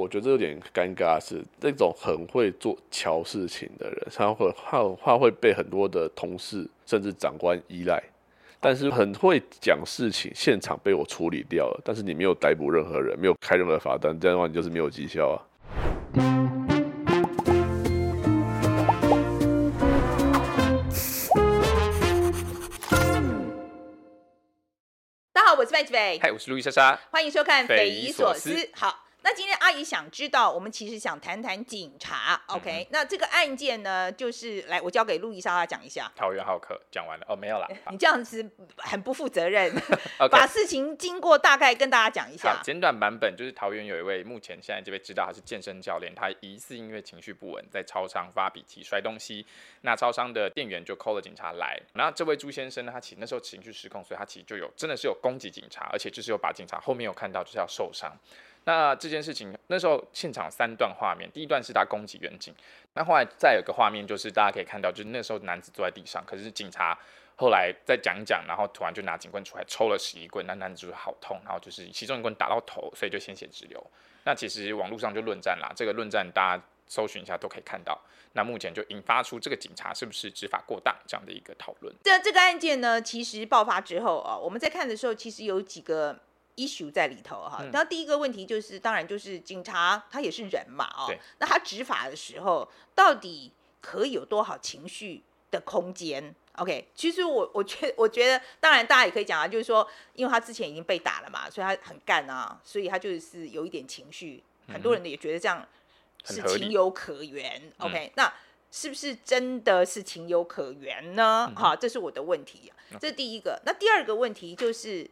我觉得这有点尴尬，是那种很会做巧事情的人，他会怕怕会被很多的同事甚至长官依赖，但是很会讲事情，现场被我处理掉了，但是你没有逮捕任何人，没有开任何罚单，这样的话你就是没有绩效啊。大家好，我是麦子伟，嗨，我是路易莎莎，欢迎收看《。匪夷所思好。那今天阿姨想知道，我们其实想谈谈警察，OK？、嗯、那这个案件呢，就是来我交给路易莎莎讲一下。桃园浩克讲完了哦，没有了。你这样子很不负责任，把事情经过大概跟大家讲一下。简短版本就是桃园有一位目前现在这位知道他是健身教练，他疑似因为情绪不稳，在超商发脾气摔东西，那超商的店员就 call 了警察来。那这位朱先生呢，他其实那时候情绪失控，所以他其实就有真的是有攻击警察，而且就是有把警察后面有看到就是要受伤。那这件事情那时候现场三段画面，第一段是他攻击员警，那后来再有个画面就是大家可以看到，就是那时候男子坐在地上，可是警察后来再讲讲，然后突然就拿警棍出来抽了十一棍，那男子就是好痛，然后就是其中一棍打到头，所以就鲜血直流。那其实网络上就论战啦，这个论战大家搜寻一下都可以看到。那目前就引发出这个警察是不是执法过当这样的一个讨论。这这个案件呢，其实爆发之后啊，我们在看的时候，其实有几个。Issue 在里头哈，那、嗯、第一个问题就是，当然就是警察他也是人嘛，哦，那他执法的时候到底可以有多少情绪的空间？OK，其实我我觉我觉得，当然大家也可以讲啊，就是说，因为他之前已经被打了嘛，所以他很干啊，所以他就是有一点情绪，嗯、很多人也觉得这样是情有可原。OK，、嗯、那是不是真的是情有可原呢？哈、嗯，这是我的问题，这是第一个。那第二个问题就是。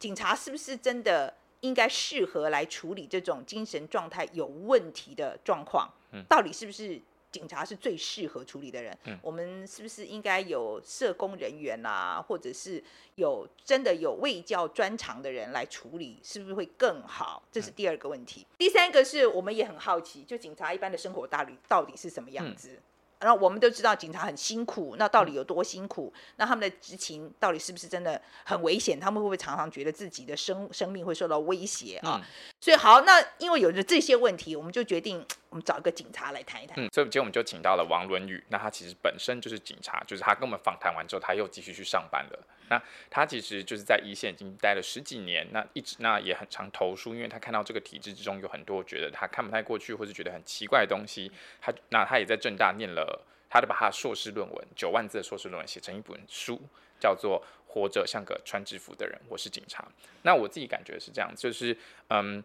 警察是不是真的应该适合来处理这种精神状态有问题的状况？嗯，到底是不是警察是最适合处理的人？嗯，我们是不是应该有社工人员啊，或者是有真的有卫教专长的人来处理，是不是会更好？这是第二个问题。嗯，第三个是我们也很好奇，就警察一般的生活大旅到底是什么样子？嗯然后我们都知道警察很辛苦，那到底有多辛苦？那他们的执勤到底是不是真的很危险？他们会不会常常觉得自己的生生命会受到威胁啊？嗯、所以好，那因为有着这些问题，我们就决定我们找一个警察来谈一谈。嗯，所以今天我们就请到了王伦宇，那他其实本身就是警察，就是他跟我们访谈完之后，他又继续去上班了。那他其实就是在一线已经待了十几年，那一直那也很常投书，因为他看到这个体制之中有很多觉得他看不太过去，或是觉得很奇怪的东西。他那他也在政大念了，他就把他的硕士论文九万字的硕士论文写成一本书，叫做《活着像个穿制服的人》，我是警察。那我自己感觉是这样，就是嗯。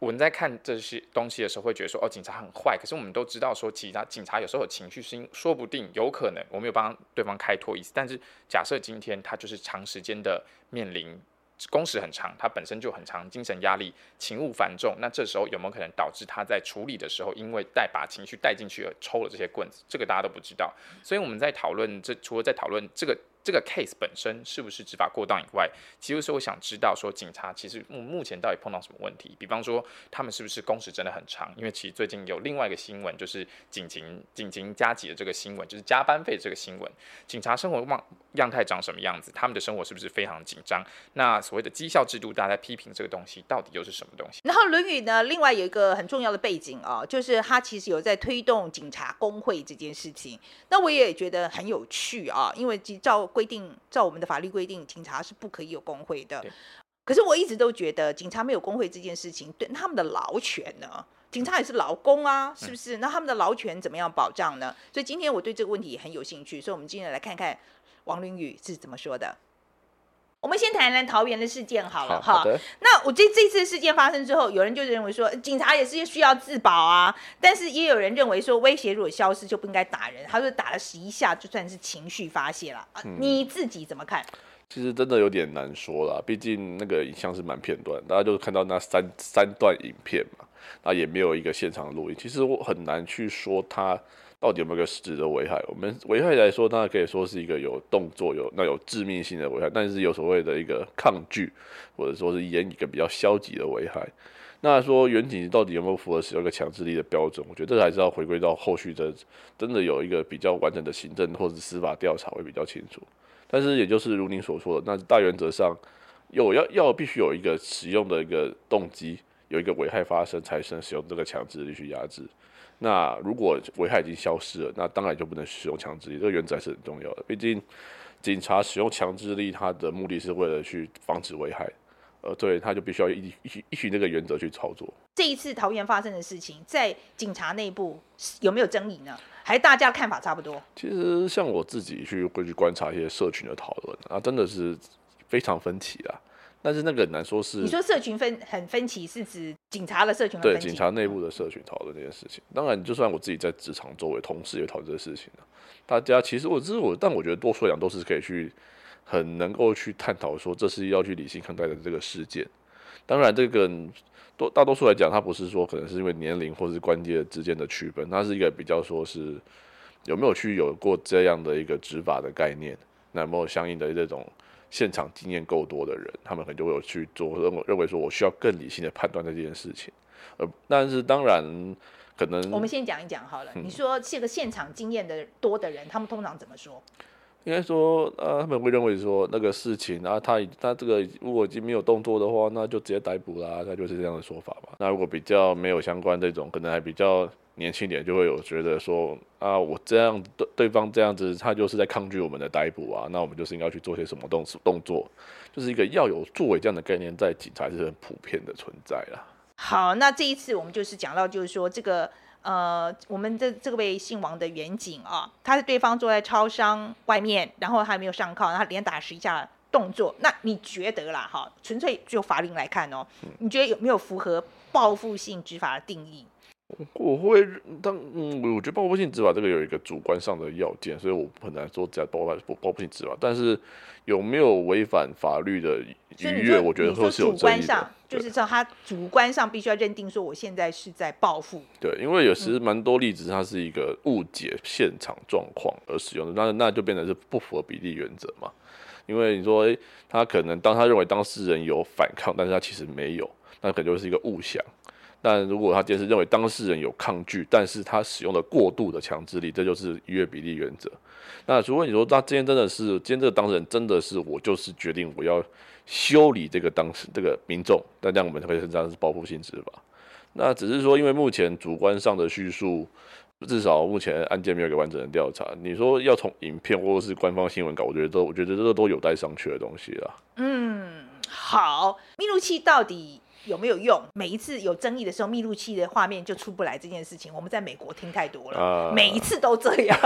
我们在看这些东西的时候，会觉得说，哦，警察很坏。可是我们都知道说，其他警察有时候有情绪，是说不定有可能，我没有帮对方开脱意思。但是假设今天他就是长时间的面临工时很长，他本身就很长，精神压力、勤务繁重，那这时候有没有可能导致他在处理的时候，因为带把情绪带进去而抽了这些棍子？这个大家都不知道。所以我们在讨论这，除了在讨论这个。这个 case 本身是不是执法过当以外，其实是我想知道说，警察其实目目前到底碰到什么问题？比方说，他们是不是工时真的很长？因为其实最近有另外一个新闻，就是警情警情加急的这个新闻，就是加班费这个新闻。警察生活样样态长什么样子？他们的生活是不是非常紧张？那所谓的绩效制度，大家批评这个东西，到底又是什么东西？然后《论语》呢，另外有一个很重要的背景啊，就是他其实有在推动警察工会这件事情。那我也觉得很有趣啊，因为照规定，照我们的法律规定，警察是不可以有工会的。可是我一直都觉得，警察没有工会这件事情，对他们的劳权呢？警察也是劳工啊，是不是？那他们的劳权怎么样保障呢？所以今天我对这个问题也很有兴趣，所以我们今天来看看王林宇是怎么说的。我们先谈谈桃园的事件好了哈。那我这这次事件发生之后，有人就认为说，警察也是需要自保啊。但是也有人认为说，威胁如果消失就不应该打人。他说打了十一下就算是情绪发泄了。嗯。你自己怎么看？其实真的有点难说啦，毕竟那个影像是蛮片段，大家就是看到那三三段影片嘛，那也没有一个现场录音。其实我很难去说他。到底有没有个实质的危害？我们危害来说，当然可以说是一个有动作、有那有致命性的危害，但是有所谓的一个抗拒，或者说是演一个比较消极的危害。那说员警到底有没有符合使用一个强制力的标准？我觉得这还是要回归到后续的，真的有一个比较完整的行政或者司法调查会比较清楚。但是也就是如您所说的，那大原则上有要要必须有一个使用的一个动机，有一个危害发生，才能使用这个强制力去压制。那如果危害已经消失了，那当然就不能使用强制力，这个原则是很重要的。毕竟警察使用强制力，他的目的是为了去防止危害，呃，对，他就必须要依依依循这个原则去操作。这一次桃园发生的事情，在警察内部有没有争议呢？还是大家看法差不多？其实像我自己去会去观察一些社群的讨论啊，真的是非常分歧啊。但是那个很难说是你说社群分很分歧，是指警察的社群？对，警察内部的社群讨论这件事情。当然，就算我自己在职场周围同事也讨论这个事情，大家其实我只是我，但我觉得多数来讲都是可以去很能够去探讨说，这是要去理性看待的这个事件。当然，这个多大多数来讲，它不是说可能是因为年龄或是关节之间的区分，它是一个比较说是有没有去有过这样的一个执法的概念，那有没有相应的这种。现场经验够多的人，他们可能就会有去做认为认为说，我需要更理性的判断这件事情。呃，但是当然可能我们先讲一讲好了。嗯、你说这个现场经验的多的人，他们通常怎么说？应该说，呃，他们会认为说那个事情，然后他他这个如果已经没有动作的话，那就直接逮捕啦，他就是这样的说法吧。那如果比较没有相关这种，可能还比较。年轻点就会有觉得说啊，我这样对对方这样子，他就是在抗拒我们的逮捕啊，那我们就是应该去做些什么动动作，就是一个要有作为这样的概念，在警察是很普遍的存在啦。好，那这一次我们就是讲到，就是说这个呃，我们这这位姓王的远景啊，他是对方坐在超商外面，然后还没有上铐，然后连打十一下动作，那你觉得啦哈，纯粹就法令来看哦，你觉得有没有符合报复性执法的定义？我会当嗯，我觉得报复性执法这个有一个主观上的要件，所以我很难说这样报复报复性执法。但是有没有违反法律的逾越，我觉得说是有争议的。主观上就是说他主观上必须要认定说我现在是在报复。对，因为有时蛮多例子，它是一个误解现场状况而使用的，那那就变成是不符合比例原则嘛。因为你说他可能当他认为当事人有反抗，但是他其实没有，那可能就是一个误想。但如果他今天是认为当事人有抗拒，但是他使用了过度的强制力，这就是逾越比例原则。那如果你说他今天真的是，今天这个当事人真的是我就是决定我要修理这个当事这个民众，那这样我们可以称这样是报复性执法。那只是说，因为目前主观上的叙述，至少目前案件没有一个完整的调查。你说要从影片或者是官方新闻稿，我觉得都我觉得这个都有待商榷的东西啦。嗯，好，密录器到底？有没有用？每一次有争议的时候，密录器的画面就出不来这件事情，我们在美国听太多了，uh、每一次都这样，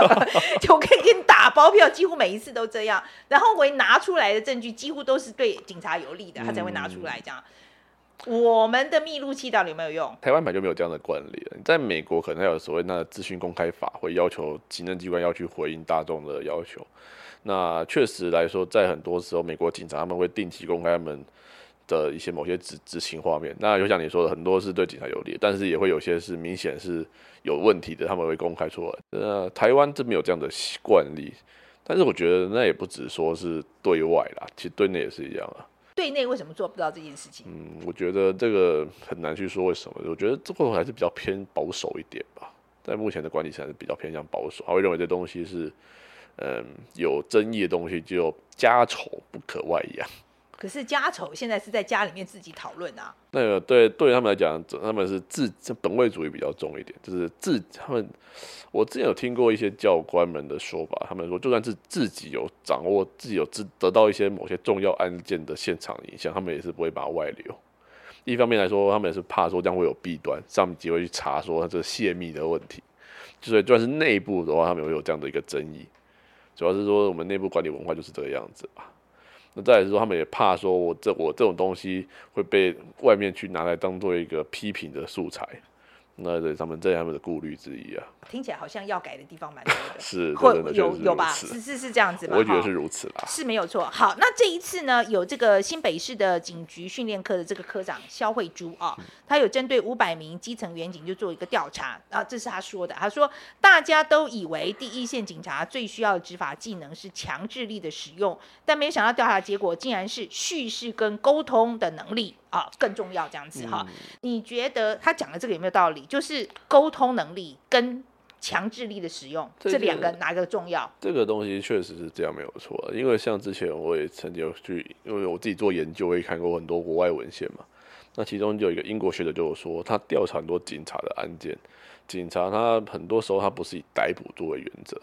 就可以给你打包票，几乎每一次都这样。然后我拿出来的证据几乎都是对警察有利的，他才会拿出来这样。嗯、我们的密录器到底有没有用？台湾版就没有这样的惯例了。在美国可能还有所谓那个资讯公开法，会要求行政机关要去回应大众的要求。那确实来说，在很多时候，美国警察他们会定期公开他们。的一些某些执执行画面，那就像你说的，很多是对警察有利，但是也会有些是明显是有问题的，他们会公开出来。呃，台湾这边有这样的惯例，但是我觉得那也不只说是对外啦，其实对内也是一样啊。对内为什么做不到这件事情？嗯，我觉得这个很难去说为什么。我觉得这个还是比较偏保守一点吧，在目前的管理层还是比较偏向保守，他会认为这东西是嗯有争议的东西，就家丑不可外扬。可是家丑现在是在家里面自己讨论啊。那个对对他们来讲，他们是自本位主义比较重一点，就是自他们。我之前有听过一些教官们的说法，他们说就算是自己有掌握，自己有知得到一些某些重要案件的现场影像，他们也是不会把它外流。一方面来说，他们也是怕说这样会有弊端，上面机会去查说他这泄密的问题。所以就算是内部的话，他们会有这样的一个争议。主要是说我们内部管理文化就是这个样子吧。那再来说，他们也怕说我这我这种东西会被外面去拿来当做一个批评的素材。那对他们这是他们的顾虑之一啊，听起来好像要改的地方蛮多的，是，会有有吧？是是是这样子吧？我觉得是如此啦，是没有错。好，那这一次呢，有这个新北市的警局训练科的这个科长肖慧珠啊，他有针对五百名基层员警就做一个调查啊，这是他说的。他说大家都以为第一线警察最需要的执法技能是强制力的使用，但没想到调查结果竟然是叙事跟沟通的能力。啊，更重要这样子哈，嗯、你觉得他讲的这个有没有道理？就是沟通能力跟强制力的使用，这，这两个哪个重要？这个东西确实是这样，没有错。因为像之前我也曾经有去，因为我自己做研究，我也看过很多国外文献嘛。那其中就有一个英国学者就有说，他调查很多警察的案件，警察他很多时候他不是以逮捕作为原则。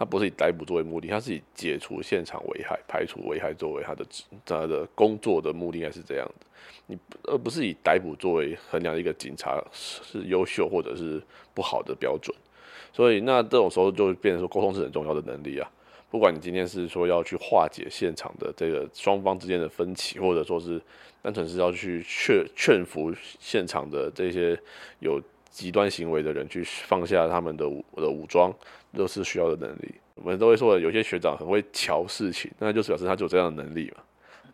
他不是以逮捕作为目的，他是以解除现场危害、排除危害作为他的他的工作的目的，应该是这样的。你而不是以逮捕作为衡量一个警察是优秀或者是不好的标准。所以，那这种时候就变成说，沟通是很重要的能力啊。不管你今天是说要去化解现场的这个双方之间的分歧，或者说是单纯是要去劝劝服现场的这些有极端行为的人去放下他们的武的武装。都是需要的能力，我们都会说有些学长很会瞧事情，那就是表示他就有这样的能力嘛。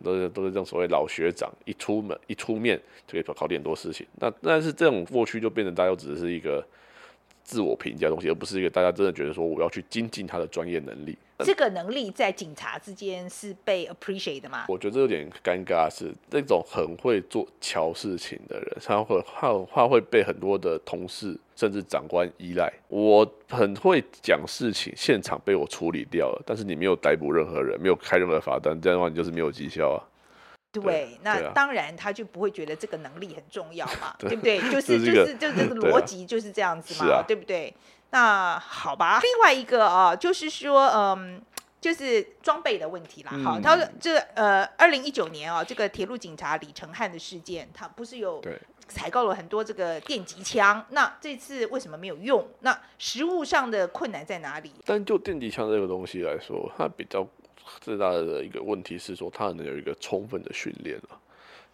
都是都是这种所谓老学长，一出门一出面就可以搞定很多事情。那但是这种过去就变成大家只是一个自我评价的东西，而不是一个大家真的觉得说我要去精进他的专业能力。这个能力在警察之间是被 appreciate 的吗？我觉得这有点尴尬，是那种很会做乔事情的人，他会他他会被很多的同事甚至长官依赖。我很会讲事情，现场被我处理掉了，但是你没有逮捕任何人，没有开任何罚单，这样的话你就是没有绩效啊。对，那当然他就不会觉得这个能力很重要嘛，对，对不对？就是就是就是这个 逻辑就是这样子嘛，啊、对不对？那好吧，另外一个啊，就是说，嗯，就是装备的问题啦。好，他说这呃，二零一九年啊，这个铁路警察李承汉的事件，他不是有采购了很多这个电击枪？那这次为什么没有用？那实物上的困难在哪里？但就电击枪这个东西来说，它比较最大的一个问题是说，它能有一个充分的训练啊。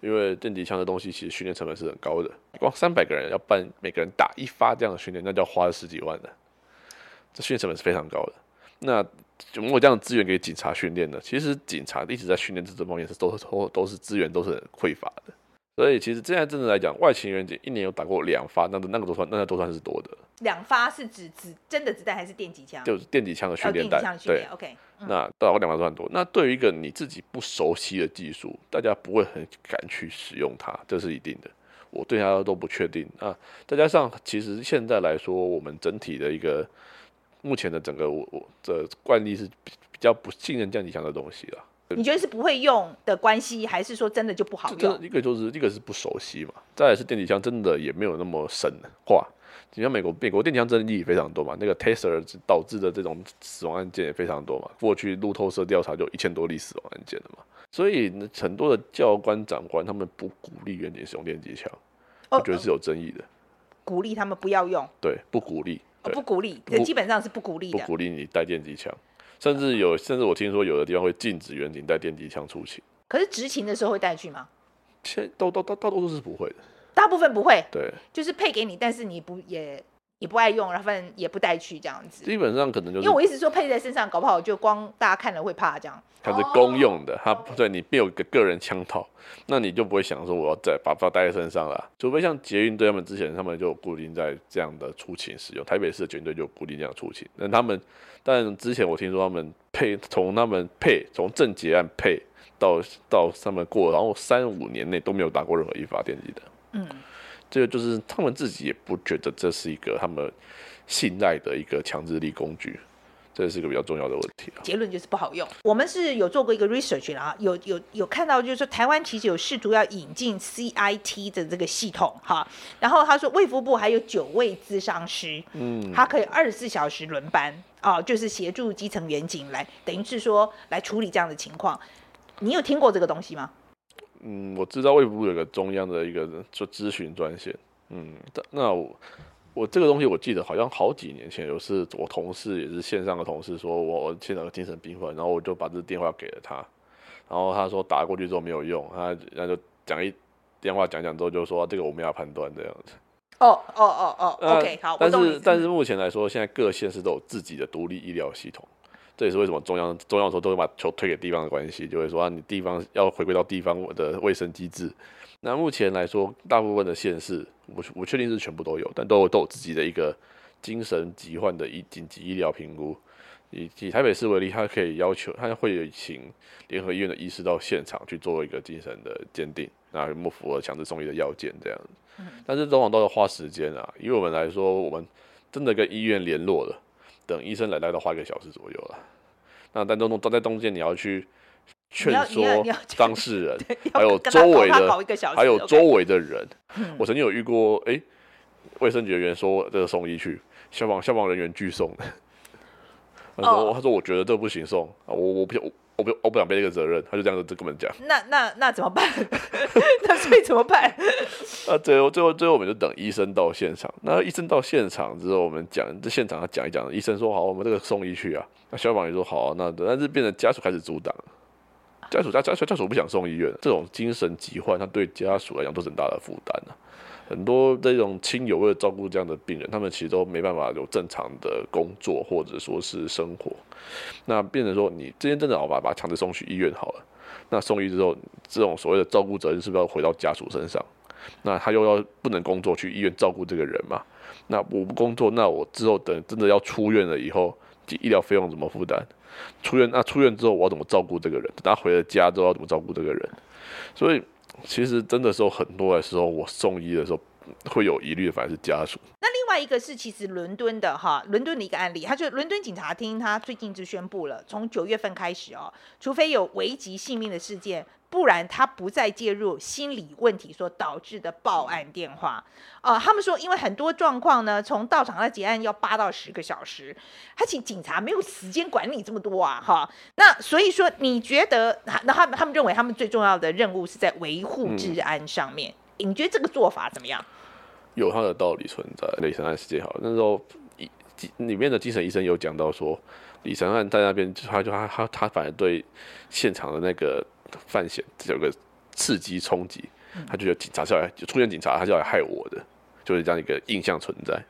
因为电击枪的东西其实训练成本是很高的，光三百个人要办每个人打一发这样的训练，那就要花了十几万的，这训练成本是非常高的。那如果这样的资源给警察训练呢？其实警察一直在训练这这方面是都都都是资源都是很匮乏的。所以其实现在真的来讲，外勤员警一年有打过两发，那个那个都算那个都算是多的。两发是指指真的子弹还是电击枪？就是电击枪的训练弹。对，OK。那打过两发都算多。那对于一个你自己不熟悉的技术，大家不会很敢去使用它，这是一定的。我对它都不确定啊。再加上其实现在来说，我们整体的一个目前的整个我我的惯例是比比较不信任电击枪的东西了。你觉得是不会用的关系，还是说真的就不好用？一个就是一个是不熟悉嘛，再来是电击枪真的也没有那么神话。你像美国，美国电击枪争议非常多嘛，那个 Taser 导致的这种死亡案件也非常多嘛。过去路透社调查就一千多例死亡案件了嘛，所以很多的教官长官他们不鼓励员警使用电击枪，我觉得是有争议的。鼓励他们不要用？对，不鼓励，哦、不鼓励，基本上是不鼓励的。不鼓励你带电击枪。甚至有，甚至我听说有的地方会禁止远警带电击枪出勤。可是执勤的时候会带去吗？现都都大大多数是不会的。大部分不会。对。就是配给你，但是你不也也不爱用，然后反正也不带去这样子。基本上可能就是。因为我一直说配在身上，搞不好就光大家看了会怕这样。它是公用的，它对你没有个个人枪套，那你就不会想说我要再把它带在身上了。除非像捷运队他们之前，他们就固定在这样的出勤使用。台北市的捷运队就固定这样出勤。但他们，但之前我听说他们配从他们配从正结案配到到他们过，然后三五年内都没有打过任何一发电击的。嗯，这个就是他们自己也不觉得这是一个他们信赖的一个强制力工具。这是一个比较重要的问题啊。结论就是不好用。我们是有做过一个 research 啊，有有有看到，就是说台湾其实有试图要引进 CIT 的这个系统哈。然后他说卫福部还有九位咨商师，嗯，他可以二十四小时轮班啊，就是协助基层员警来，等于是说来处理这样的情况。你有听过这个东西吗？嗯，我知道卫福部有个中央的一个做咨询专线，嗯，那我。我这个东西我记得好像好几年前有是我同事也是线上的同事说，我现在有精神病患，然后我就把这个电话给了他，然后他说打过去之后没有用，他那就讲一电话讲讲之后就说这个我们要判断这样子。哦哦哦哦，OK 好。但是但是目前来说，现在各县市都有自己的独立医疗系统，这也是为什么中央中央说都会把球推给地方的关系，就会说啊，你地方要回归到地方的卫生机制。那目前来说，大部分的县市，我我确定是全部都有，但都有都有自己的一个精神疾患的医紧急医疗评估。以以台北市为例，他可以要求，他会请联合医院的医师到现场去做一个精神的鉴定，那有没有符合强制送医的要件这样子。但是往往都要花时间啊，以我们来说，我们真的跟医院联络了，等医生来，大概花一个小时左右了。那但中都在中间，你要去劝说当事人，还有周围的，还有周围的人。我曾经有遇过，哎、欸，卫生局员说这个送医去，消防消防人员拒送。他说：“ oh. 他说我觉得这不行送，我我不想我我不我不想背这个责任。”他就这样子就跟我们讲。那那那怎么办？那所以怎么办？啊，最后最后最后我们就等医生到现场。那医生到现场之后，我们讲这现场他讲一讲。医生说：“好，我们这个送医去啊。”那消防员说：“好啊。”那但是变成家属开始阻挡，家属家家属家属不想送医院。这种精神疾患，他对家属来讲都是很大的负担啊。很多这种亲友为了照顾这样的病人，他们其实都没办法有正常的工作或者说是生活。那变成说，你今天真的好把把强制送去医院好了。那送医之后，这种所谓的照顾责任是不是要回到家属身上？那他又要不能工作去医院照顾这个人嘛？那我不工作，那我之后等真的要出院了以后，医疗费用怎么负担？出院那出院之后我要怎么照顾这个人？等他回了家之后要怎么照顾这个人？所以。其实真的时候很多的时候，我送医的时候会有疑虑，反而是家属。外一个是，其实伦敦的哈，伦敦的一个案例，他就伦敦警察厅，他最近就宣布了，从九月份开始哦，除非有危及性命的事件。不然他不再介入心理问题所导致的报案电话。呃，他们说，因为很多状况呢，从到场到结案要八到十个小时，他请警察没有时间管理这么多啊，哈。那所以说，你觉得，那他们他们认为他们最重要的任务是在维护治安上面，嗯，你觉得这个做法怎么样？有他的道理存在。李承翰事件好，那时候里面的精神医生有讲到说，李承翰在那边，他就他他他反而对现场的那个。犯险有个刺激冲击，他觉得警察是要来就出现警察，他是要来害我的，就是这样一个印象存在。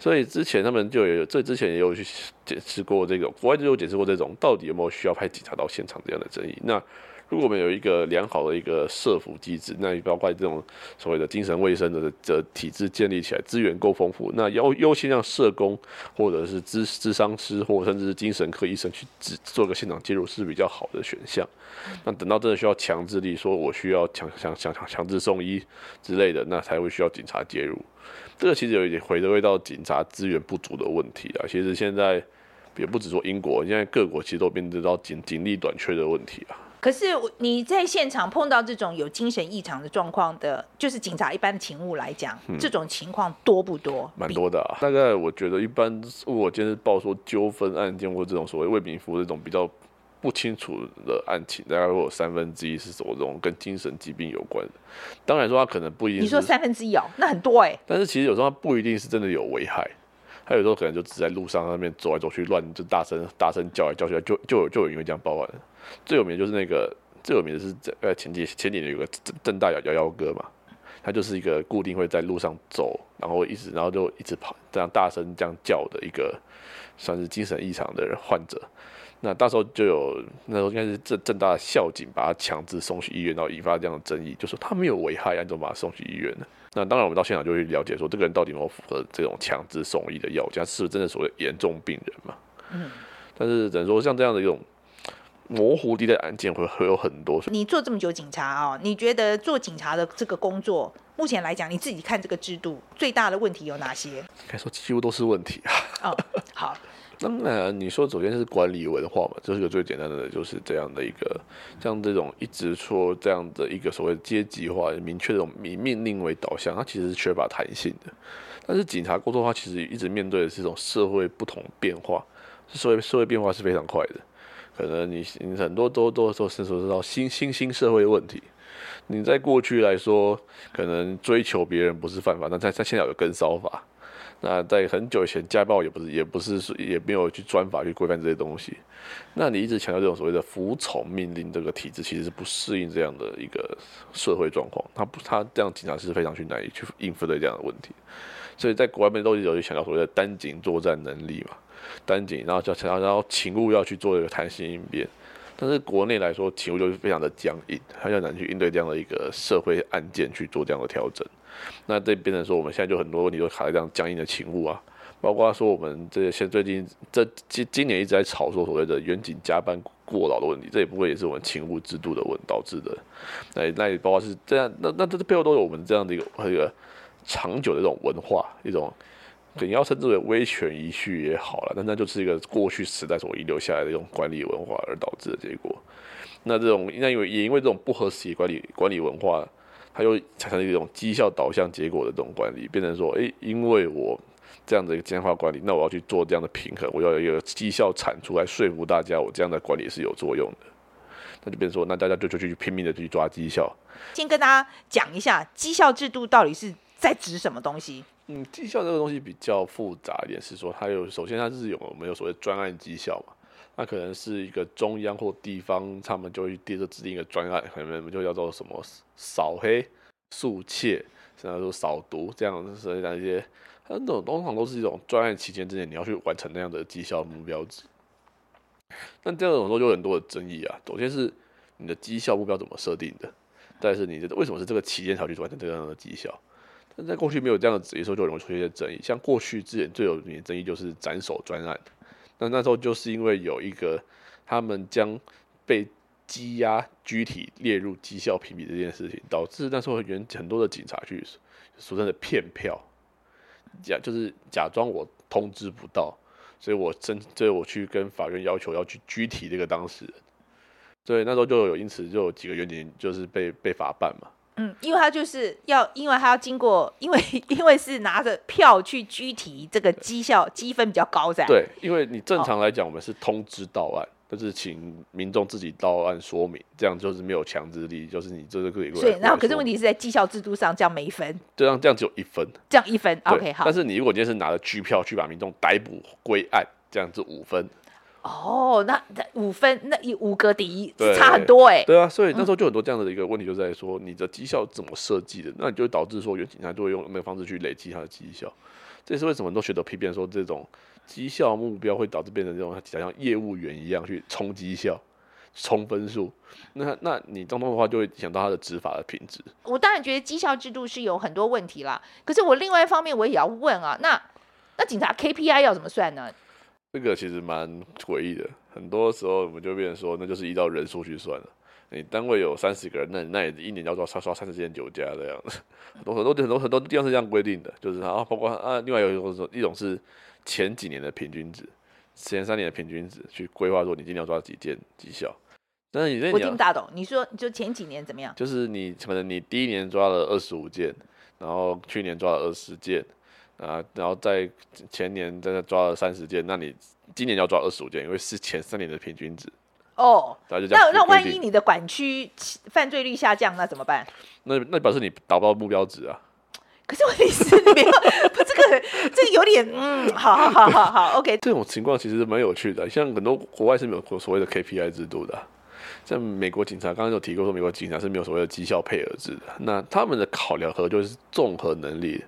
所以之前他们就有，这之前也有去解释过这个，国外就有解释过这种到底有没有需要派警察到现场这样的争议。那如果我们有一个良好的一个社福机制，那也包括这种所谓的精神卫生的的体制建立起来，资源够丰富，那优优先让社工或者是咨咨商师，或甚至是精神科医生去做个现场介入是比较好的选项。那等到真的需要强制力，说我需要强强强强强制送医之类的，那才会需要警察介入。这个其实有一点回归到警察资源不足的问题啊。其实现在也不止说英国，现在各国其实都面临到警警力短缺的问题啊。可是你在现场碰到这种有精神异常的状况的，就是警察一般的勤务来讲，嗯、这种情况多不多？蛮多的啊。大概我觉得一般，我今天是报说纠纷案件或这种所谓为民服务这种比较不清楚的案情，大概会有三分之一是什么这种跟精神疾病有关的。当然说他可能不一定。你说三分之一哦，那很多哎、欸。但是其实有时候他不一定是真的有危害，他有时候可能就只在路上那边走来走去乱就大声大声叫来叫去，就就有就有因为这样报案。最有名的就是那个，最有名的是在前几前几年有个郑大摇摇摇哥嘛，他就是一个固定会在路上走，然后一直然后就一直跑，这样大声这样叫的一个算是精神异常的人患者。那到时候就有那时候应该是正正大的校警把他强制送去医院，然后引发这样的争议，就说他没有危害，你怎么把他送去医院呢？那当然我们到现场就会了解说，这个人到底有没有符合这种强制送医的要件，是不是真的所谓严重病人嘛？嗯。但是只能说像这样的一种。模糊地带案件会会有很多。你做这么久警察哦，你觉得做警察的这个工作，目前来讲，你自己看这个制度最大的问题有哪些？应该说几乎都是问题啊。哦，好。当然你说首先是管理文化嘛，这是个最简单的，就是这样的一个，像这种一直说这样的一个所谓阶级化、明确的这种以命令为导向，它其实是缺乏弹性的。但是警察工作的话，其实一直面对的是一种社会不同变化，社会社会变化是非常快的。可能你你很多都都说是说到新新兴社会问题，你在过去来说，可能追求别人不是犯法，但在在现在有跟骚法，那在很久以前，家暴也不是，也不是也没有去专法去规范这些东西。那你一直强调这种所谓的服从命令这个体制，其实是不适应这样的一个社会状况。他不，他这样警察是非常去难以去应付的这样的问题。所以在国外面都有去强调所谓的单警作战能力嘛，单警，然后叫强调然后勤务要去做一个弹性应变。但是国内来说，勤务就是非常的僵硬，他要难去应对这样的一个社会案件去做这样的调整。那这变成说，我们现在就很多问题都卡在这样僵硬的勤务啊，包括说我们这些最近这今今年一直在吵说所谓的远景加班过劳的问题，这也不会也是我们勤务制度的问导致的。那那也包括是这样，那那这背后都有我们这样的一个一个长久的这种文化一种。你要称之为威权遗绪也好了，但那就是一个过去时代所遗留下来的一种管理文化而导致的结果。那这种那因为也因为这种不合时宜管理管理文化，它又产生一种绩效导向结果的这种管理，变成说，诶，因为我这样的一个僵化管理，那我要去做这样的平衡，我要有一个绩效产出来说服大家，我这样的管理是有作用的。那就变成说，那大家就就去拼命的去抓绩效。先跟大家讲一下绩效制度到底是在指什么东西。嗯，绩效这个东西比较复杂一点，是说它有首先它是有我们有所谓专案绩效嘛，那可能是一个中央或地方，他们就会接着制定一个专案，可能我们就叫做什么扫黑、肃窃，甚至说扫毒这样，所以讲一些，它那种通常都是一种专案期间之内你要去完成那样的绩效目标值。那这样种说就有很多的争议啊，首先是你的绩效目标怎么设定的，再是你的为什么是这个期间才去完成这样的绩效。但在过去没有这样的职业时候，就容易出现一些争议。像过去之前最有名的争议就是斩首专案，那那时候就是因为有一个他们将被羁押拘提列入绩效评比这件事情，导致那时候原很多的警察去俗称的骗票，假就是假装我通知不到，所以我真所以我去跟法院要求要去拘提这个当事人，所以那时候就有因此就有几个原因就是被被法办嘛。嗯，因为他就是要，因为他要经过，因为 因为是拿着票去拘提，这个绩效积分比较高，噻。对，因为你正常来讲，我们是通知到案，就、哦、是请民众自己到案说明，这样就是没有强制力，就是你这个可以。对，然后可是问题是在绩效制度上这样没分，这样这样只有一分，这样一分，OK 好。但是你如果今天是拿着拘票去把民众逮捕归案，这样子五分。哦，那五分，那一五个底差很多哎、欸。对啊，所以那时候就很多这样的一个问题，就在说你的绩效怎么设计的，那你就会导致说，原警察就会用那个方式去累积他的绩效。这也是为什么很多学者批评说，这种绩效目标会导致变成这种像业务员一样去冲绩效、冲分数。那那你当中的话，就会影响到他的执法的品质。我当然觉得绩效制度是有很多问题啦，可是我另外一方面我也要问啊，那那警察 KPI 要怎么算呢？这个其实蛮诡异的，很多时候我们就变成说，那就是依照人数去算了。你单位有三十个人，那那也一年要抓刷刷三十件酒家这样子。很多很多很多很多地方是这样规定的，就是啊，包括啊，另外有一种一种是前几年的平均值，前三年的平均值去规划说你今年要抓几件绩效。但是你这我听不大懂，你说就前几年怎么样？就是你可能你第一年抓了二十五件，然后去年抓了二十件。啊，然后在前年真的抓了三十件，那你今年要抓二十五件，因为是前三年的平均值。哦，那那万一你的管区犯罪率下降，那怎么办？那那表示你达不到目标值啊。可是问题是，你没有，不，这个这个有点，嗯，好好好好好，OK。这种情况其实蛮有趣的，像很多国外是没有所谓的 KPI 制度的，像美国警察刚刚有提过说，美国警察是没有所谓的绩效配额制的，那他们的考量和就是综合能力。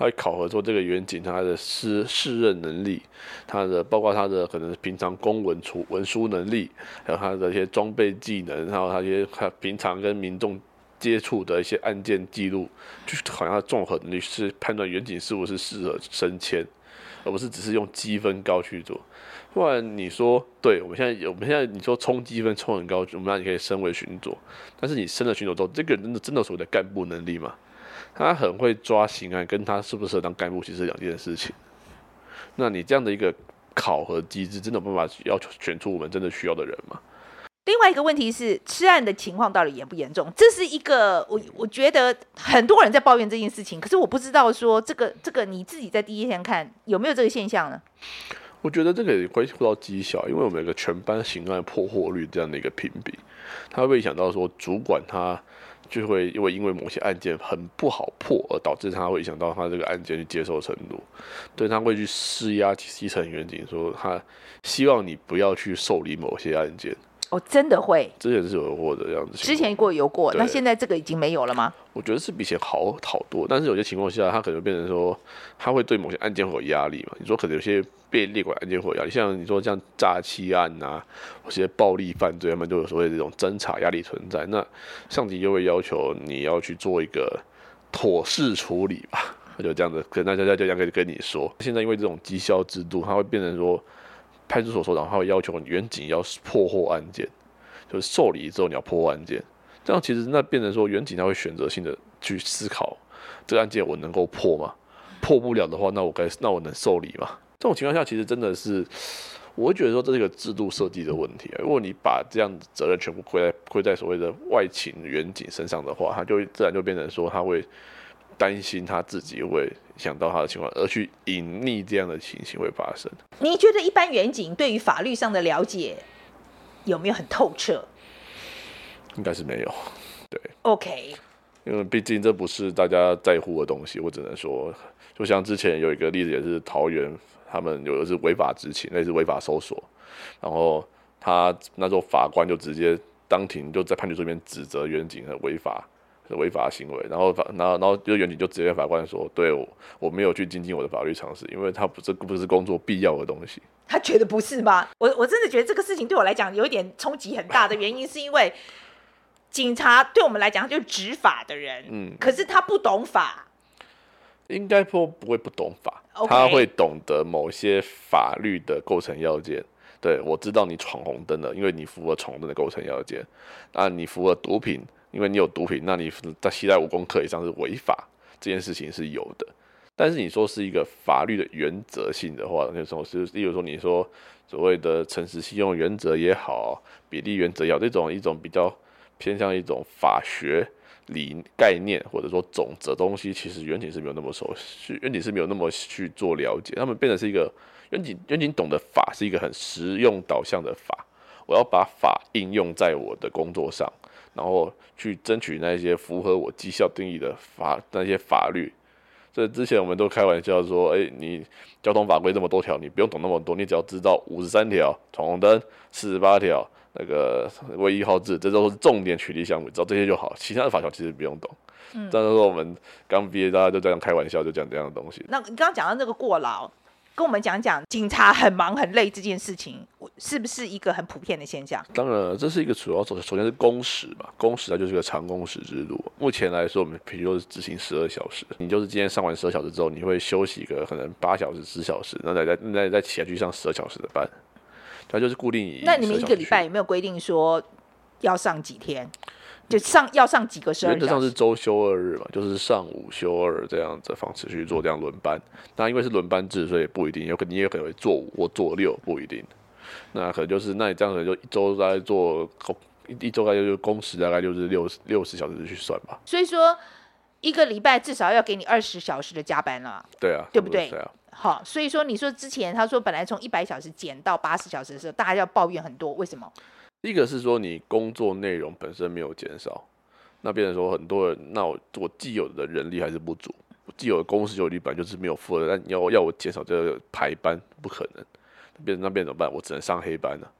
他考核说这个远景他的适适任能力，他的包括他的可能平常公文出文书能力，还有他的一些装备技能，还有他一些他平常跟民众接触的一些案件记录，就好像综合能力是判断远景是不是适合升迁，而不是只是用积分高去做。不然你说，对我们现在有，我们现在你说冲积分冲很高，我们让你可以升为巡佐，但是你升了巡佐之后，这个人真的真的所谓的干部能力吗？他很会抓刑案，跟他适不适合当干部其实两件事情。那你这样的一个考核机制，真的有办法要求选出我们真的需要的人吗？另外一个问题是，吃案的情况到底严不严重？这是一个我我觉得很多人在抱怨这件事情，可是我不知道说这个这个你自己在第一天看有没有这个现象呢？我觉得这个也关系不到绩效，因为我们有个全班刑案破获率这样的一个评比，他会影响到说主管他。就会因为因为某些案件很不好破，而导致他会影响到他这个案件去接受程度，对，他会去施压基层员警，说他希望你不要去受理某些案件。哦，真的会？之前是有过的样子。之前过有过，那现在这个已经没有了吗？我觉得是比以前好好多，但是有些情况下，他可能变成说，他会对某些案件会有压力嘛。你说可能有些被列管案件会有压力，像你说像诈欺案啊，有些暴力犯罪，他们都有所谓的这种侦查压力存在。那上级就会要求你要去做一个妥适处理吧，他就这样子跟大家就这样跟跟你说。现在因为这种绩效制度，它会变成说。派出所所长他会要求员警要破获案件，就是受理之后你要破获案件，这样其实那变成说远警他会选择性的去思考这个案件我能够破吗？破不了的话，那我该那我能受理吗？这种情况下其实真的是，我会觉得说这是一个制度设计的问题。如果你把这样责任全部归在归在所谓的外勤员警身上的话，他就自然就变成说他会。担心他自己会想到他的情况，而去隐匿这样的情形会发生。你觉得一般远景对于法律上的了解有没有很透彻？应该是没有。对，OK。因为毕竟这不是大家在乎的东西，我只能说，就像之前有一个例子，也是桃园，他们有的是违法执勤，那是违法搜索，然后他那时候法官就直接当庭就在判决书里面指责远景的违法。违法行为，然后法，然后，然后就原警就直接法官说：“对我，我没有去精进我的法律常识，因为他不是不是工作必要的东西。”他觉得不是吗？我我真的觉得这个事情对我来讲有一点冲击很大的原因，是因为警察对我们来讲就是执法的人，嗯，可是他不懂法，应该说不会不懂法，Okay. 他会懂得某些法律的构成要件。对，我知道你闯红灯了，因为你符合闯红灯的构成要件，那你符合毒品。因为你有毒品，那你在携带五公克以上是违法，这件事情是有的。但是你说是一个法律的原则性的话，那时候是，例如说你说所谓的诚实信用原则也好，比例原则也好，这种一种比较偏向一种法学理概念或者说总则东西，其实远景是没有那么熟悉，员警是没有那么去做了解。他们变成是一个远景，远景懂的法是一个很实用导向的法，我要把法应用在我的工作上。然后去争取那些符合我绩效定义的法那些法律，这之前我们都开玩笑说，哎，你交通法规这么多条，你不用懂那么多，你只要知道五十三条闯红灯，四十八条那个未一号志，这都是重点取缔项目，只要这些就好，其他的法条其实不用懂。嗯，但是说我们刚毕业，大家就这样开玩笑，就讲这样的东西。那你刚刚讲到那个过劳。跟我们讲讲警察很忙很累这件事情，是不是一个很普遍的现象？当然，这是一个主要首首先是工时嘛，工时它就是个长工时制度。目前来说，我们比如说是执行十二小时，你就是今天上完十二小时之后，你会休息一个可能八小时、十小时，那再再再再起来去上十二小时的班，它就是固定。那你们一个礼拜有没有规定说要上几天？就上要上几个时？原则上是周休二日嘛，就是上午休二这样子的方式去做这样轮班。那因为是轮班制，所以不一定，有可能你也可能会做五或做六，不一定。那可能就是那你这样子就一周大概做一一周大概就工时大概就是六六十小时去算吧。所以说一个礼拜至少要给你二十小时的加班了。对啊，对不对？对啊。好，所以说你说之前他说本来从一百小时减到八十小时的时候，大家要抱怨很多，为什么？一个是说你工作内容本身没有减少，那变成说很多人，那我我既有的人力还是不足，我既有的公司有力本就是没有负荷，但你要要我减少这个排班不可能，变成那变怎么办？我只能上黑班了。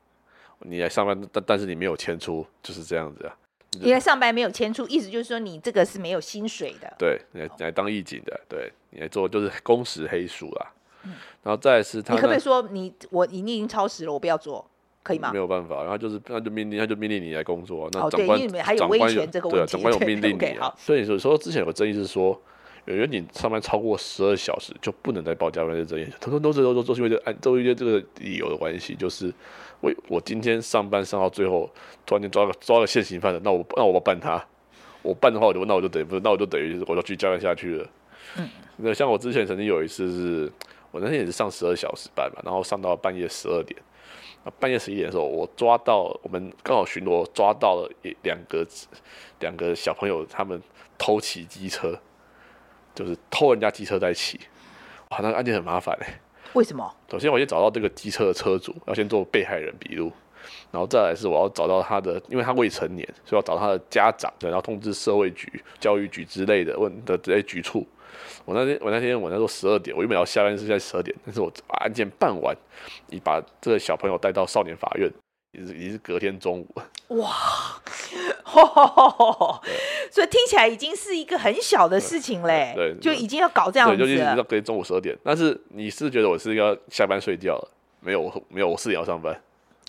你来上班，但但是你没有签出，就是这样子啊。你来上班没有签出，意思就是说你这个是没有薪水的。对，你来你来当义警的，对你来做就是工时黑数啦。嗯，然后再来是他，你可不可以说你我你你已经超时了，我不要做？可以吗？没有办法，然后就是他就命令，他就命令你来工作。那长官、哦、还有这个对啊，长官有命令你、啊。所以有时候之前有个争议是说，有员警上班超过十二小时就不能再报加班的争议。他说都是都都都是因为这按都因为这个理由的关系，就是我我今天上班上到最后，突然间抓个抓个现行犯的，那我那我要办他，我办的话我就那我就等于那我就等于我就去加班下去了。嗯，那像我之前曾经有一次是，我那天也是上十二小时班嘛，然后上到半夜十二点。半夜十一点的时候，我抓到我们刚好巡逻，抓到了一两个两个小朋友，他们偷骑机车，就是偷人家机车在骑。哇，那个案件很麻烦哎。为什么？首先我先找到这个机车的车主，要先做被害人笔录，然后再来是我要找到他的，因为他未成年，所以要找他的家长，然后通知社会局、教育局之类的问的这些局处。我那天我那天晚上说十二点，我原本要下班是在十二点，但是我把案件办完，你把这个小朋友带到少年法院，也是也是隔天中午。哇，所以听起来已经是一个很小的事情嘞，对，就已经要搞这样子了，对，就一直到隔天中午十二点。但是你是觉得我是要下班睡觉了？没有，没有，我四点要上班。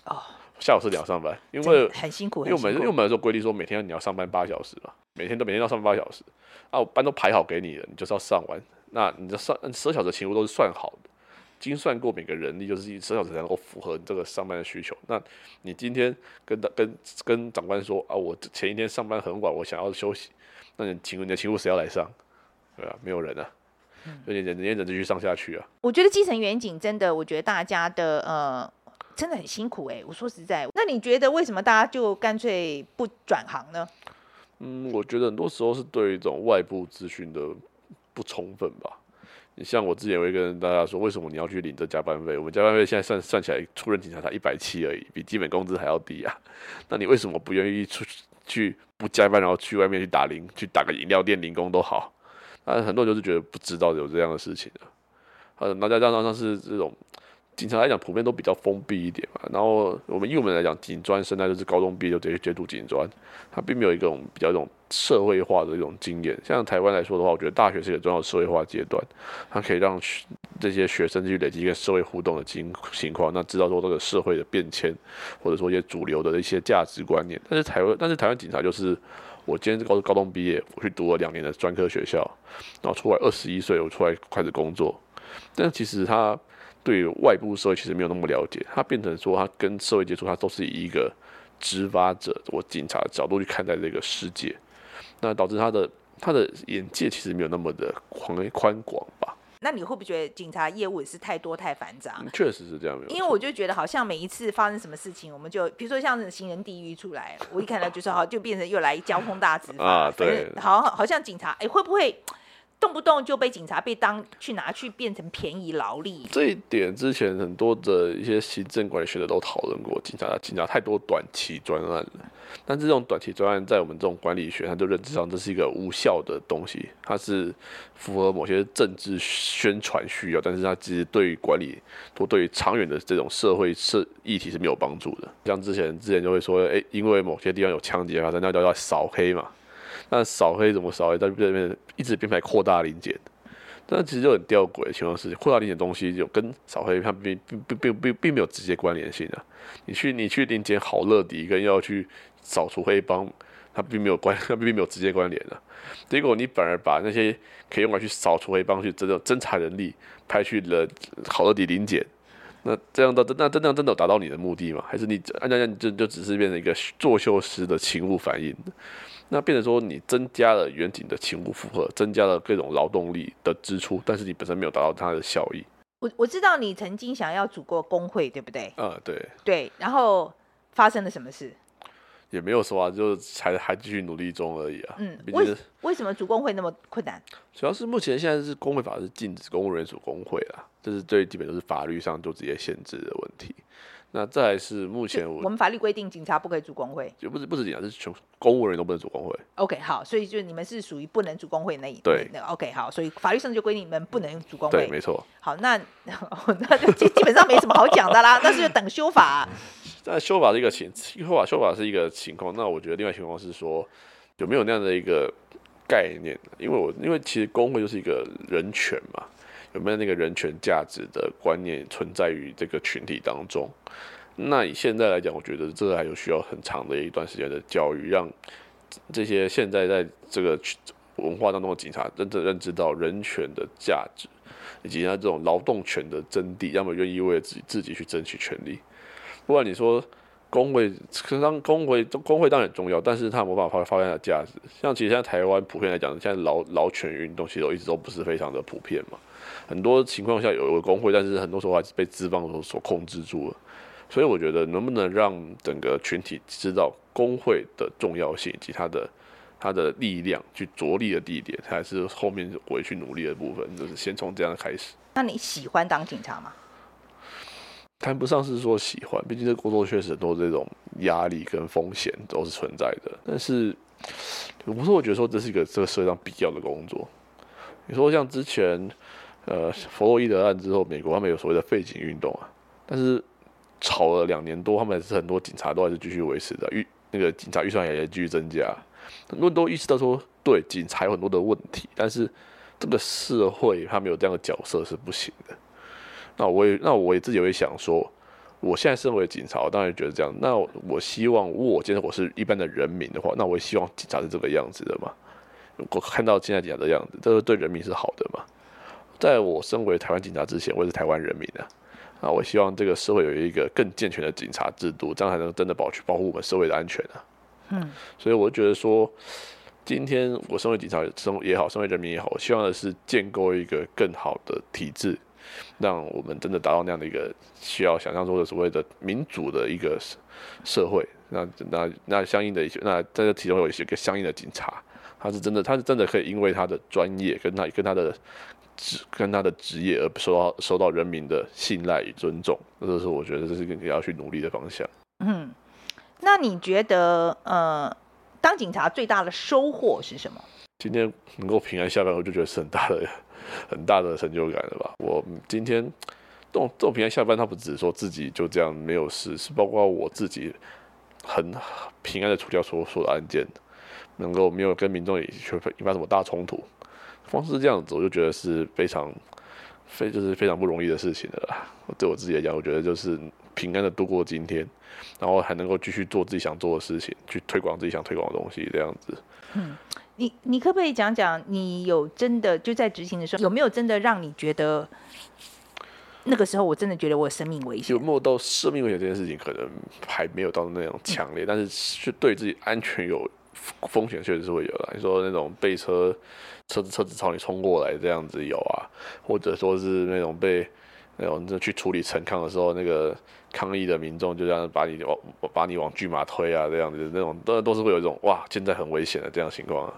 哦，下午四点要上班，因为很辛苦，因为我们因为我们有规定说每天你要上班八小时嘛，每天都每天要上班八小时。啊，我班都排好给你了，你就是要上完。那你的上十二小时的勤务都是算好的，精算过每个人力，就是十二小时才能够符合你这个上班的需求。那你今天跟跟跟长官说啊，我前一天上班很晚，我想要休息，那你勤你的勤务谁要来上？对啊，没有人啊，所以你人人人继续上下去啊。我觉得基层远景真的，我觉得大家的呃真的很辛苦哎、我说实在，那你觉得为什么大家就干脆不转行呢？嗯，我觉得很多时候是对于这种外部资讯的不充分吧。你像我之前会跟大家说，为什么你要去领这加班费？我们加班费现在算算起来，出任警察才一百七而已，比基本工资还要低啊。那你为什么不愿意出去不加班，然后去外面去打零，去打个饮料店零工都好？但很多人就是觉得不知道有这样的事情的。呃，大家加上是这种。警察来讲，普遍都比较封闭一点嘛。然后我们以我们来讲，警专生，那就是高中毕业就直接接触警专，他并没有一种比较一种社会化的一种经验。像台湾来说的话，我觉得大学是一个重要社会化阶段，它可以让这些学生去累积一个社会互动的情情况，那知道说这个社会的变迁，或者说一些主流的一些价值观念。但是台湾，但是台湾警察就是，我今天是高高中毕业，我去读了两年的专科学校，然后出来二十一岁，我出来开始工作，但其实他。对外部社会其实没有那么了解，他变成说他跟社会接触，他都是以一个执法者或警察的角度去看待这个世界，那导致他的他的眼界其实没有那么的宽宽广吧？那你会不会觉得警察业务也是太多太繁杂？确实是这样，因为我就觉得好像每一次发生什么事情，我们就比如说像行人地狱出来，我一看到就是好就变成又来交通大执法啊，对，好好像警察哎会不会？动不动就被警察被当去拿去变成便宜劳力，这一点之前很多的一些行政管理学者都讨论过。警察警察太多短期专案了，但这种短期专案在我们这种管理学，它就认知上这是一个无效的东西，它是符合某些政治宣传需要，但是它其实对于管理或对于长远的这种社会社议题是没有帮助的。像之前之前就会说，哎，因为某些地方有枪击发生，那叫要扫黑嘛。那扫黑怎么扫黑？在这边一直编排扩大临检，但其实就很吊诡的情况是，扩大临检东西就跟扫黑它并并并并并并没有直接关联性啊。你去你去临检好乐迪，跟要去扫除黑帮，它并没有关，它并没有直接关联的。结果你反而把那些可以用来去扫除黑帮去这种侦查人力派去了好乐迪临检，那这样的那真的真的有达到你的目的吗？还是你按照就就只是变成一个作秀师的勤务反应？那变成说，你增加了远景的勤务负荷，增加了各种劳动力的支出，但是你本身没有达到它的效益。我我知道你曾经想要组过工会，对不对？啊、嗯，对。对，然后发生了什么事？也没有说啊，就还还继续努力中而已啊。嗯，为为什么组工会那么困难？主要是目前现在是工会法是禁止公务员组工会啊，这是最基本都是法律上就直接限制的问题。那再来是目前我，我们法律规定警察不可以组工会，就不是不是警察，是全公务人员都不能组工会。OK，好，所以就你们是属于不能组工会那一对。OK，好，所以法律上就规定你们不能组工会。对，没错。好，那那就基基本上没什么好讲的啦，但是就等修法、啊。但修法是一个情，修法修法是一个情况。那我觉得另外情况是说，有没有那样的一个概念？因为我因为其实工会就是一个人权嘛。有没有那个人权价值的观念存在于这个群体当中？那以现在来讲，我觉得这还有需要很长的一段时间的教育，让这些现在在这个文化当中的警察真正认知到人权的价值，以及他这种劳动权的真谛，要么愿意为了自己自己去争取权利。不然你说工会，可当工会工会当然重要，但是它没办法发发挥它的价值。像其实现在台湾普遍来讲，现在劳劳权运动其实都一直都不是非常的普遍嘛。很多情况下有一个工会，但是很多时候还是被资方所所控制住了。所以我觉得，能不能让整个群体知道工会的重要性以及它的它的力量，去着力的地点，还是后面回去努力的部分，就是先从这样开始。那你喜欢当警察吗？谈不上是说喜欢，毕竟这工作确实很多这种压力跟风险都是存在的。但是，不是我觉得说这是一个这个社会上必要的工作。你说像之前，呃，弗洛伊德案之后，美国他们有所谓的废警运动啊，但是吵了两年多，他们还是很多警察都还是继续维持的预那个警察预算也也继续增加。很多人都意识到说，对警察有很多的问题，但是这个社会他们有这样的角色是不行的。那我也，那我也自己会想说，我现在身为警察，我当然觉得这样。那我希望，如果我今天我是一般的人民的话，那我也希望警察是这个样子的嘛。我看到现在警察的样子，这个对人民是好的嘛。在我身为台湾警察之前，我也是台湾人民啊。啊，我希望这个社会有一个更健全的警察制度，这样才能真的保去保护我们社会的安全啊。嗯，所以我觉得说，今天我身为警察身也好，身为人民也好，我希望的是建构一个更好的体制。让我们真的达到那样的一个需要想象中的所谓的民主的一个社会，那那那相应的一些，那在这其中有一些个相应的警察，他是真的，他是真的可以因为他的专业跟他跟他的职跟他的职业而受到受到人民的信赖与尊重，这是我觉得这是你要去努力的方向。嗯，那你觉得呃，当警察最大的收获是什么？今天能够平安下班，我就觉得是很大的。很大的成就感了吧？我今天这种这种平安下班，他不只是说自己就这样没有事，是包括我自己很平安的处掉所所有的案件，能够没有跟民众也引发什么大冲突，光是这样子，我就觉得是非常非就是非常不容易的事情了啦。对我自己来讲，我觉得就是平安的度过今天，然后还能够继续做自己想做的事情，去推广自己想推广的东西，这样子。嗯。你你可不可以讲讲，你有真的就在执行的时候，有没有真的让你觉得那个时候我真的觉得我有生命危险？有没有到生命危险这件事情，可能还没有到那种强烈，但是是对自己安全有风险，确实是会有的。你说那种被车车子车子朝你冲过来这样子有啊，或者说是那种被那种去处理陈康的时候那个。抗议的民众就这样把你往把你往拒马推啊，这样子那种都都是会有一种哇，现在很危险的这样情况啊，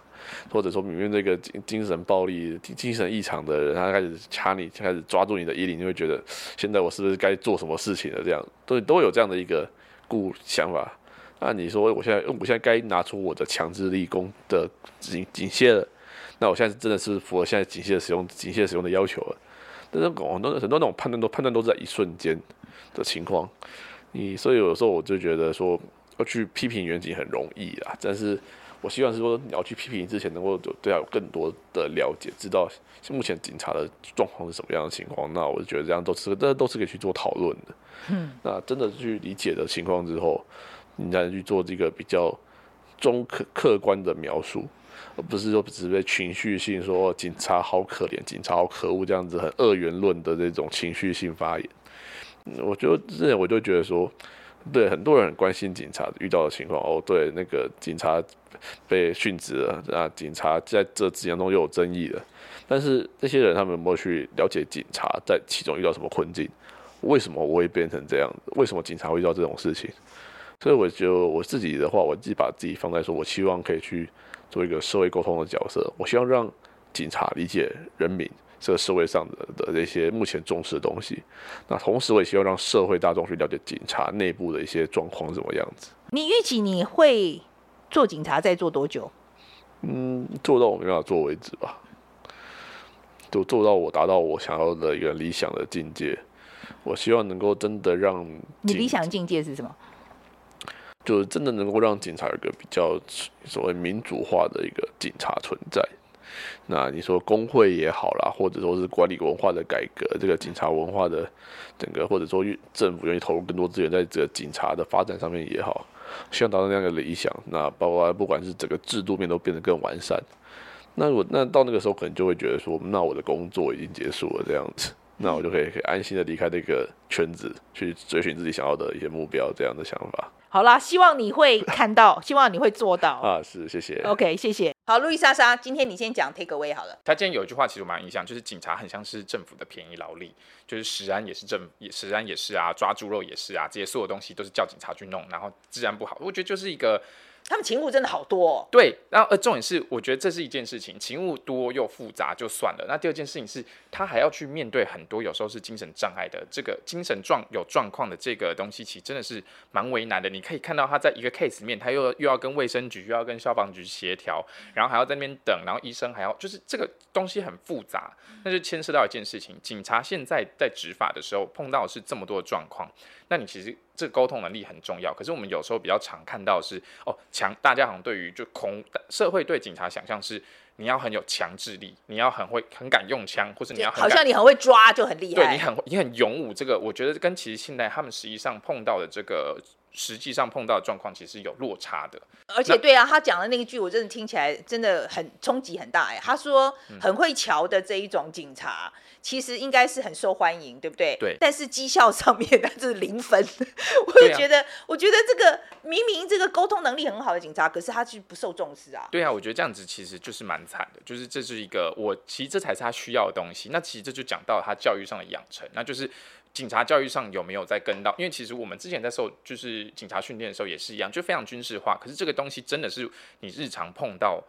或者说里面这个精精神暴力、精神异常的人，他开始掐你，开始抓住你的衣领，你会觉得现在我是不是该做什么事情了？这样都都有这样的一个顾想法。那你说我现在我现在该拿出我的强制力攻的警警械了？那我现在真的是符合现在警械使用警械使用的要求了？但是很多很多那种判断都判断都是在一瞬间。的情况，你所以有时候我就觉得说要去批评远景很容易啊，但是我希望是说你要去批评之前能够对他有更多的了解，知道目前警察的状况是什么样的情况，那我就觉得这样都是这都是可以去做讨论的。嗯，那真的去理解的情况之后，你才能去做这个比较中客客观的描述，而不是说只是被情绪性说警察好可怜，警察好可恶这样子很二元论的这种情绪性发言。我就之前我就觉得说，对很多人很关心警察遇到的情况哦，对那个警察被殉职了，啊，警察在这之程中又有争议了，但是这些人他们有没有去了解警察在其中遇到什么困境？为什么我会变成这样？为什么警察会遇到这种事情？所以我就我自己的话，我自己把自己放在说，我希望可以去做一个社会沟通的角色，我希望让警察理解人民。这个社会上的的这些目前重视的东西，那同时我也希望让社会大众去了解警察内部的一些状况怎么样子。你预计你会做警察再做多久？嗯，做到我没办法做为止吧。就做到我达到我想要的一个理想的境界。我希望能够真的让你理想境界是什么？就是真的能够让警察有一个比较所谓民主化的一个警察存在。那你说工会也好啦，或者说是管理文化的改革，这个警察文化的整个，或者说政府愿意投入更多资源在这个警察的发展上面也好，希望达到那样的理想。那包括不管是整个制度面都变得更完善。那我那到那个时候可能就会觉得说，那我的工作已经结束了这样子，那我就可以可以安心的离开这个圈子，去追寻自己想要的一些目标这样的想法。好啦，希望你会看到，希望你会做到 啊！是，谢谢。OK，谢谢。好，路易莎莎，今天你先讲 take away 好了。他今天有一句话，其实我蛮印象，就是警察很像是政府的便宜劳力，就是食安也是政，也食安也是啊，抓猪肉也是啊，这些所有东西都是叫警察去弄，然后治安不好，我觉得就是一个他们勤务真的好多。对，然后呃，重点是，我觉得这是一件事情，勤务多又复杂就算了。那第二件事情是，他还要去面对很多有时候是精神障碍的这个精神状有状况的这个东西，其实真的是蛮为难的。你可以看到他在一个 case 里面，他又又要跟卫生局又要跟消防局协调，然后还要在那边等，然后医生还要就是这个东西很复杂，那就牵涉到一件事情，警察现在在执法的时候碰到是这么多的状况。那你其实这个沟通能力很重要，可是我们有时候比较常看到是哦，强大家好像对于就恐社会对警察想象是你要很有强制力，你要很会很敢用枪，或是你要很好像你很会抓就很厉害，对你很你很勇武，这个我觉得跟其实现在他们实际上碰到的这个。实际上碰到的状况其实有落差的，而且对啊，他讲的那一句我真的听起来真的很冲击很大哎。他说很会瞧的这一种警察，其实应该是很受欢迎，对不对？对。但是绩效上面 那是零分，我就觉得，我觉得这个明明这个沟通能力很好的警察，可是他是不受重视啊。对啊，我觉得这样子其实就是蛮惨的，就是这是一个我其实这才是他需要的东西。那其实这就讲到他教育上的养成，那就是。警察教育上有没有在跟到？因为其实我们之前在受就是警察训练的时候也是一样，就非常军事化。可是这个东西真的是你日常碰到、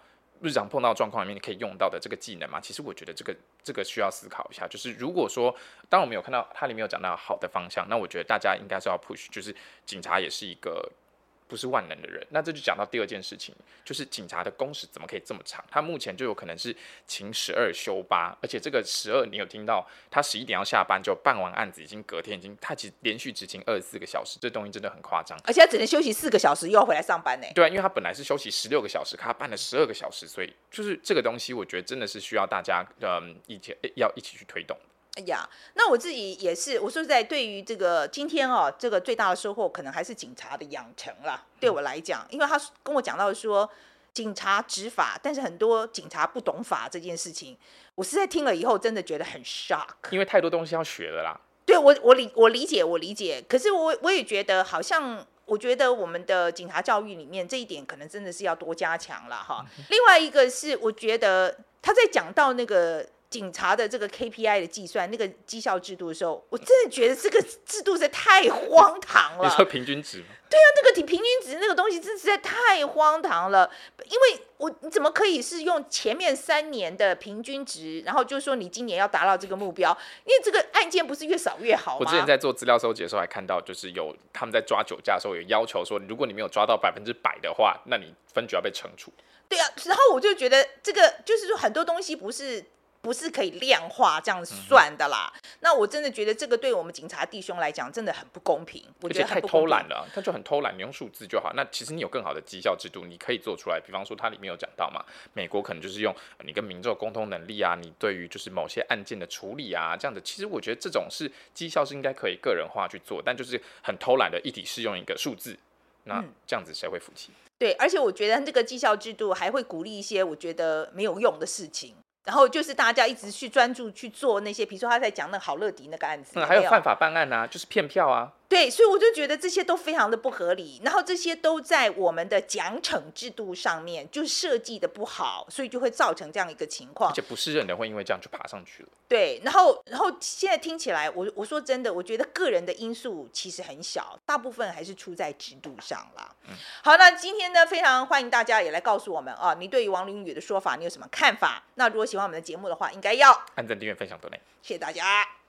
日常碰到状况里面你可以用到的这个技能嘛？其实我觉得这个这个需要思考一下。就是如果说当我们有看到它里面有讲到好的方向，那我觉得大家应该是要 push，就是警察也是一个。不是万能的人，那这就讲到第二件事情，就是警察的工时怎么可以这么长？他目前就有可能是勤十二休八，而且这个十二你有听到，他十一点要下班就办完案子，已经隔天已经他其实连续执勤二十四个小时，这东西真的很夸张。而且他只能休息四个小时，又要回来上班呢。对啊，因为他本来是休息十六个小时，他办了十二个小时，所以就是这个东西，我觉得真的是需要大家嗯一起要一起去推动。哎呀，那我自己也是，我说实在，对于这个今天哦，这个最大的收获可能还是警察的养成啦。对我来讲，因为他跟我讲到说，警察执法，但是很多警察不懂法这件事情，我实在听了以后真的觉得很 shock。因为太多东西要学了啦。对我，我理我理解，我理解。可是我我也觉得，好像我觉得我们的警察教育里面这一点，可能真的是要多加强了哈。另外一个是，我觉得他在讲到那个。警察的这个 KPI 的计算，那个绩效制度的时候，我真的觉得这个制度实在太荒唐了。你说平均值吗？对啊，那个平平均值那个东西真实在太荒唐了。因为我你怎么可以是用前面三年的平均值，然后就说你今年要达到这个目标？因为这个案件不是越少越好吗？我之前在做资料收集的时候还看到，就是有他们在抓酒驾的时候有要求说，如果你没有抓到百分之百的话，那你分局要被惩处。对啊，然后我就觉得这个就是说很多东西不是。不是可以量化这样算的啦。嗯、那我真的觉得这个对我们警察弟兄来讲真的很不公平。我觉得太偷懒了，他就很偷懒，你用数字就好。那其实你有更好的绩效制度，你可以做出来。比方说，它里面有讲到嘛，美国可能就是用你跟民众沟通能力啊，你对于就是某些案件的处理啊，这样的。其实我觉得这种是绩效是应该可以个人化去做，但就是很偷懒的一体适用一个数字，那这样子谁会服气？嗯、对，而且我觉得这个绩效制度还会鼓励一些我觉得没有用的事情。然后就是大家一直去专注去做那些，比如说他在讲那个好乐迪那个案子，嗯，还有犯法办案啊，就是骗票啊。对，所以我就觉得这些都非常的不合理，然后这些都在我们的奖惩制度上面就设计的不好，所以就会造成这样一个情况。而且不是人的会因为这样就爬上去了。对，然后然后现在听起来，我我说真的，我觉得个人的因素其实很小，大部分还是出在制度上了。嗯，好，那今天呢，非常欢迎大家也来告诉我们啊，你对于王林宇的说法你有什么看法？那如果喜欢我们的节目的话，应该要按赞、订阅、分享、多内，谢谢大家。